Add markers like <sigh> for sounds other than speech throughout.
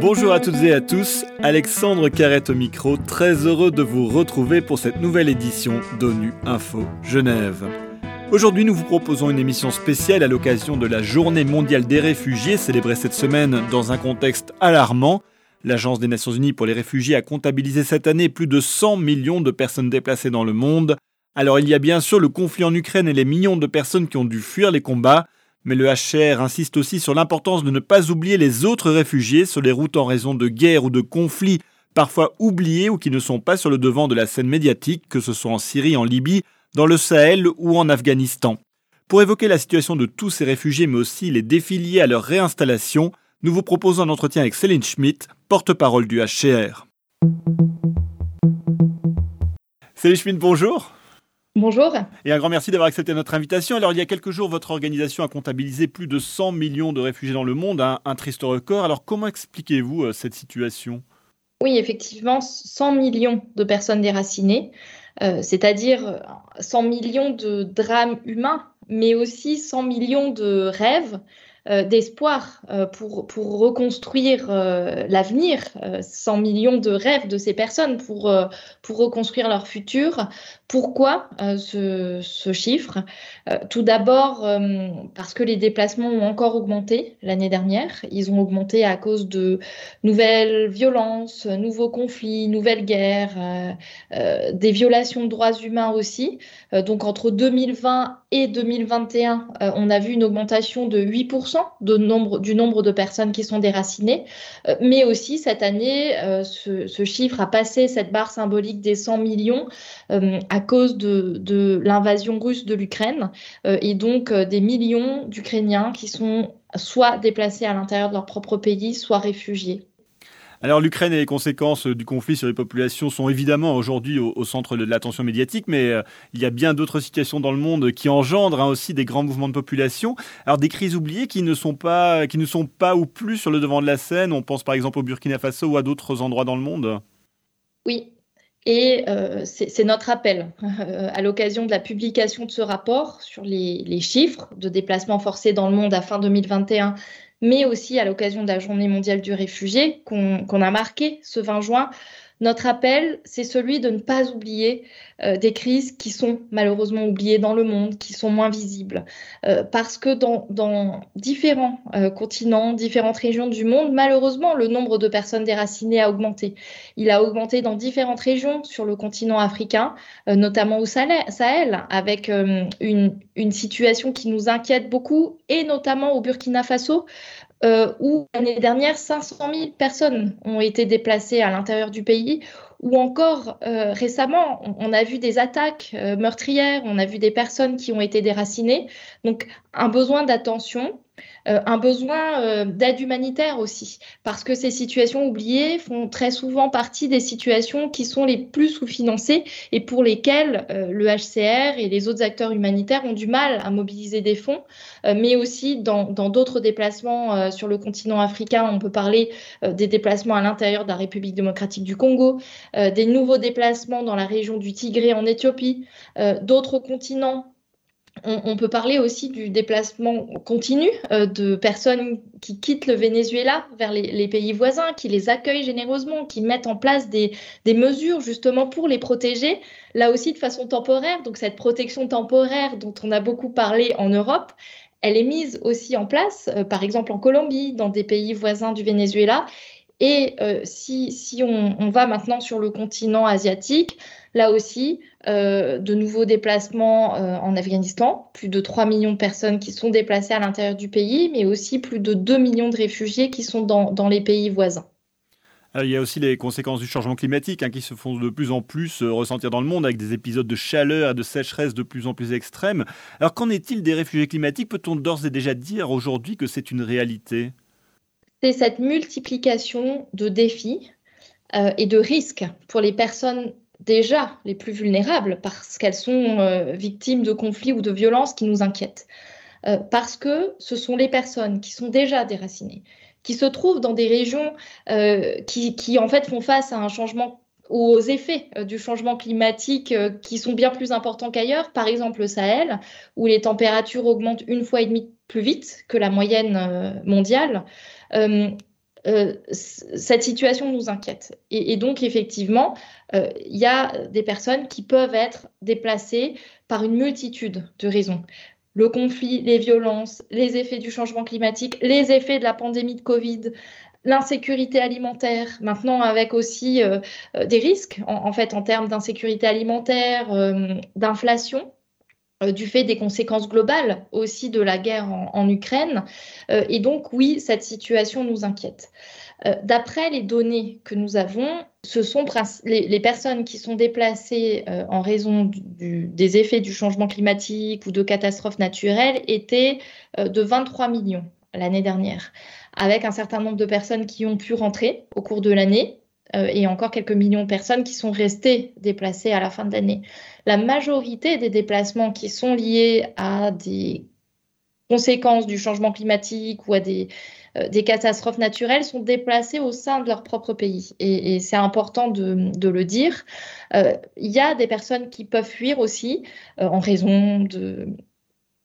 Bonjour à toutes et à tous, Alexandre Carrette au micro, très heureux de vous retrouver pour cette nouvelle édition d'ONU Info Genève. Aujourd'hui, nous vous proposons une émission spéciale à l'occasion de la Journée mondiale des réfugiés, célébrée cette semaine dans un contexte alarmant. L'Agence des Nations Unies pour les réfugiés a comptabilisé cette année plus de 100 millions de personnes déplacées dans le monde. Alors il y a bien sûr le conflit en Ukraine et les millions de personnes qui ont dû fuir les combats, mais le HCR insiste aussi sur l'importance de ne pas oublier les autres réfugiés sur les routes en raison de guerres ou de conflits parfois oubliés ou qui ne sont pas sur le devant de la scène médiatique, que ce soit en Syrie, en Libye, dans le Sahel ou en Afghanistan. Pour évoquer la situation de tous ces réfugiés mais aussi les défis liés à leur réinstallation, nous vous proposons un entretien avec Céline Schmidt, porte-parole du HCR. Céline Schmidt, bonjour. Bonjour. Et un grand merci d'avoir accepté notre invitation. Alors, il y a quelques jours, votre organisation a comptabilisé plus de 100 millions de réfugiés dans le monde, un, un triste record. Alors, comment expliquez-vous euh, cette situation? Oui, effectivement, 100 millions de personnes déracinées, euh, c'est-à-dire 100 millions de drames humains, mais aussi 100 millions de rêves, d'espoir euh, pour, pour reconstruire euh, l'avenir, 100 millions de rêves de ces personnes pour, pour reconstruire leur futur. Pourquoi ce, ce, chiffre? Tout d'abord parce que les déplacements ont encore augmenté l'année dernière. Ils ont augmenté à cause de nouvelles violences, nouveaux conflits, nouvelles guerres, des violations de droits humains aussi. donc entre 2020 et 2021, on a vu une augmentation de 8% du nombre de personnes qui sont déracinées. Euh, mais aussi, cette année, euh, ce, chiffre a passé cette barre symbolique des 100 millions euh, à cause de l'invasion russe de l'Ukraine et donc des millions d'Ukrainiens qui sont soit déplacés à l'intérieur de leur propre pays, soit réfugiés. Alors l'Ukraine et les conséquences du conflit sur les populations sont évidemment aujourd'hui au, centre de l'attention médiatique, mais euh, il y a bien d'autres situations dans le monde qui engendrent hein, aussi des grands mouvements de population. Alors des crises oubliées qui ne sont pas, qui ne sont pas ou plus sur le devant de la scène. On pense par exemple au Burkina Faso ou à d'autres endroits dans le monde. Oui, et euh, c'est notre appel euh, à l'occasion de la publication de ce rapport sur les, les, chiffres de déplacements forcés dans le monde à fin 2021 mais aussi à l'occasion de la Journée mondiale du réfugié qu'on a marqué ce 20 juin. Notre appel, c'est celui de ne pas oublier euh, des crises qui sont malheureusement oubliées dans le monde, qui sont moins visibles. Euh, parce que dans, différents euh, continents, différentes régions du monde, malheureusement, le nombre de personnes déracinées a augmenté. Il a augmenté dans différentes régions sur le continent africain, notamment au Sahel, avec une situation qui nous inquiète beaucoup, et notamment au Burkina Faso, euh, où l'année dernière, 500 000 personnes ont été déplacées à l'intérieur du pays, ou encore euh, récemment, on, a vu des attaques euh, meurtrières, on a vu des personnes qui ont été déracinées. Donc, un besoin d'attention euh, un besoin euh, d'aide humanitaire aussi, parce que ces situations oubliées font très souvent partie des situations qui sont les plus sous-financées et pour lesquelles euh, le HCR et les autres acteurs humanitaires ont du mal à mobiliser des fonds, mais aussi dans d'autres déplacements sur le continent africain, on peut parler des déplacements à l'intérieur de la République démocratique du Congo, des nouveaux déplacements dans la région du Tigré en Éthiopie, d'autres continents on, peut parler aussi du déplacement continu euh, de personnes qui quittent le Venezuela vers les, pays voisins, qui les accueillent généreusement, qui mettent en place des, mesures justement pour les protéger, là aussi de façon temporaire. Donc cette protection temporaire dont on a beaucoup parlé en Europe, elle est mise aussi en place, euh, par exemple en Colombie, dans des pays voisins du Venezuela. Et euh, si, on, va maintenant sur le continent asiatique, là aussi, euh, de nouveaux déplacements euh, en Afghanistan, plus de 3 millions de personnes qui sont déplacées à l'intérieur du pays, mais aussi plus de 2 millions de réfugiés qui sont dans, les pays voisins. il y a aussi les conséquences du changement climatique hein, qui se font de plus en plus ressentir dans le monde avec des épisodes de chaleur et de sécheresse de plus en plus extrêmes. Alors qu'en est-il des réfugiés climatiques? Peut-on d'ores et déjà dire aujourd'hui que c'est une réalité? C'est cette multiplication de défis euh, et de risques pour les personnes déjà les plus vulnérables parce qu'elles sont euh, victimes de conflits ou de violences qui nous inquiètent. Euh, parce que ce sont les personnes qui sont déjà déracinées, qui se trouvent dans des régions qui, qui, en fait font face à un changement aux effets du changement climatique qui sont bien plus importants qu'ailleurs, par exemple le Sahel, où les températures augmentent une fois et demie plus vite que la moyenne mondiale. cette situation nous inquiète. Et, donc, effectivement, il y a des personnes qui peuvent être déplacées par une multitude de raisons le conflit, les violences, les effets du changement climatique, les effets de la pandémie de Covid, l'insécurité alimentaire, maintenant avec aussi euh, euh, des risques en, fait en termes d'insécurité alimentaire, euh, d'inflation du fait des conséquences globales aussi de la guerre en Ukraine. et donc oui, cette situation nous inquiète. Euh, d'après les données que nous avons, ce sont les, personnes qui sont déplacées euh, en raison des effets du changement climatique ou de catastrophes naturelles étaient euh, de 23 millions l'année dernière, avec un certain nombre de personnes qui ont pu rentrer au cours de l'année et encore quelques millions de personnes qui sont restées déplacées à la fin de l'année. La majorité des déplacements qui sont liés à des conséquences du changement climatique ou à des, euh, catastrophes naturelles sont déplacées au sein de leur propre pays. Et, c'est important de, le dire. Euh, il y a des personnes qui peuvent fuir aussi euh, en raison de,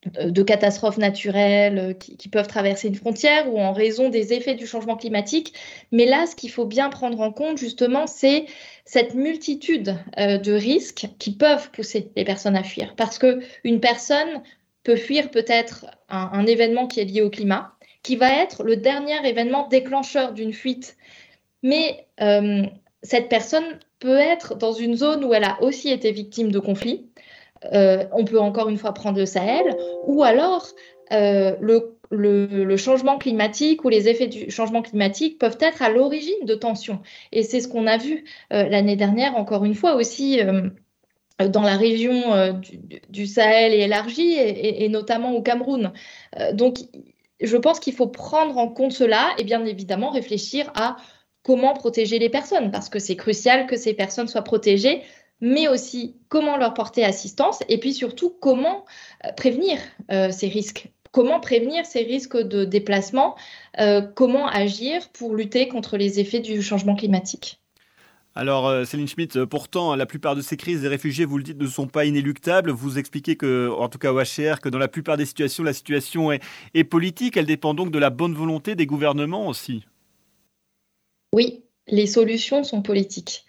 de catastrophes naturelles qui, peuvent traverser une frontière ou en raison des effets du changement climatique. Mais là, ce qu'il faut bien prendre en compte, justement, c'est cette multitude de risques qui peuvent pousser les personnes à fuir. Parce qu'une personne peut fuir peut-être un, événement qui est lié au climat, qui va être le dernier événement déclencheur d'une fuite. Mais euh, cette personne peut être dans une zone où elle a aussi été victime de conflits. Euh, on peut encore une fois prendre le Sahel, ou alors euh, le, changement climatique ou les effets du changement climatique peuvent être à l'origine de tensions. Et c'est ce qu'on a vu l'année dernière, encore une fois aussi dans la région du, Sahel et élargie, et, notamment au Cameroun. donc, je pense qu'il faut prendre en compte cela et bien évidemment réfléchir à comment protéger les personnes, parce que c'est crucial que ces personnes soient protégées, mais aussi comment leur porter assistance et puis surtout comment euh, prévenir euh, ces risques. Comment prévenir ces risques de déplacement euh, Comment agir pour lutter contre les effets du changement climatique? Alors, Céline Schmitt, pourtant, la plupart de ces crises des réfugiés, vous le dites, ne sont pas inéluctables. Vous expliquez que, en tout cas au HCR, que dans la plupart des situations, la situation est, politique. Elle dépend donc de la bonne volonté des gouvernements aussi. Oui, les solutions sont politiques.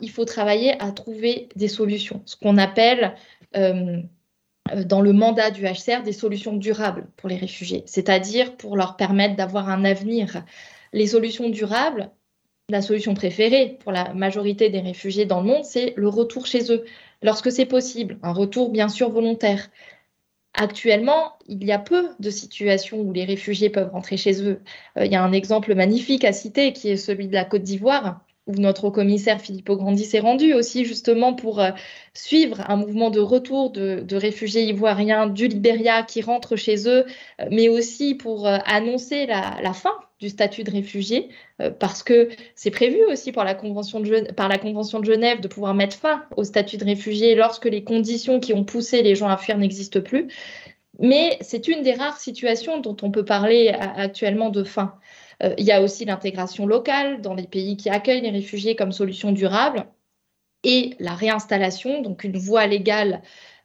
Il faut travailler à trouver des solutions, ce qu'on appelle euh, dans le mandat du HCR des solutions durables pour les réfugiés, c'est-à-dire pour leur permettre d'avoir un avenir. Les solutions durables, la solution préférée pour la majorité des réfugiés dans le monde, c'est le retour chez eux, lorsque c'est possible, un retour bien sûr volontaire. Actuellement, il y a peu de situations où les réfugiés peuvent rentrer chez eux. Euh, il y a un exemple magnifique à citer qui est celui de la Côte d'Ivoire, où notre commissaire Philippe Grandi s'est rendu aussi justement pour euh, suivre un mouvement de retour de, réfugiés ivoiriens du Libéria qui rentrent chez eux, euh, mais aussi pour annoncer la, fin du statut de réfugié, euh, parce que c'est prévu aussi par la, Convention de par la Convention de Genève de pouvoir mettre fin au statut de réfugié lorsque les conditions qui ont poussé les gens à fuir n'existent plus. Mais c'est une des rares situations dont on peut parler actuellement de fin. Euh, il y a aussi l'intégration locale dans les pays qui accueillent les réfugiés comme solution durable et la réinstallation, donc une voie légale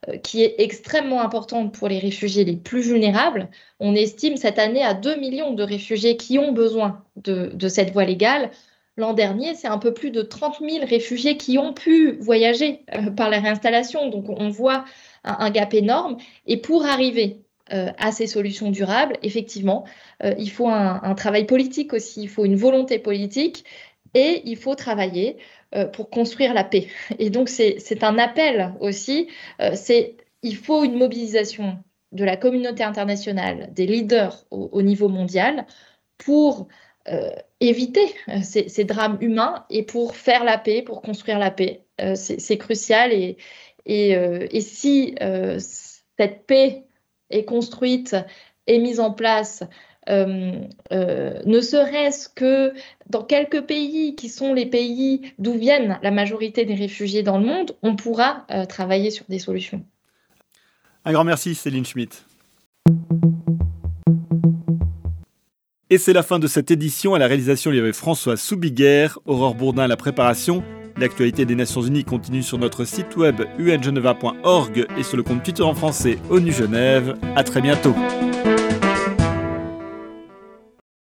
euh, qui est extrêmement importante pour les réfugiés les plus vulnérables. On estime cette année à 2 millions de réfugiés qui ont besoin de, cette voie légale. L'an dernier, c'est un peu plus de 30 000 réfugiés qui ont pu voyager euh, par la réinstallation. Donc on voit un, gap énorme. Et pour arriver euh, à ces solutions durables, effectivement, il faut un, travail politique aussi, il faut une volonté politique et il faut travailler euh, pour construire la paix. <laughs> Et donc, c'est un appel aussi. Euh, c'est il faut une mobilisation de la communauté internationale, des leaders au, niveau mondial, pour euh, éviter ces, drames humains et pour faire la paix, pour construire la paix. c'est crucial. Et, et, et si cette paix est construite et mise en place euh, euh, ne serait-ce que dans quelques pays qui sont les pays d'où viennent la majorité des réfugiés dans le monde, on pourra euh, travailler sur des solutions. Un grand merci Céline Schmitt. Et c'est la fin de cette édition. À la réalisation, il y avait François Soubiguer, Aurore Bourdin à la préparation. L'actualité des Nations Unies continue sur notre site web ungeneva.org et sur le compte Twitter en français ONU Genève. À très bientôt.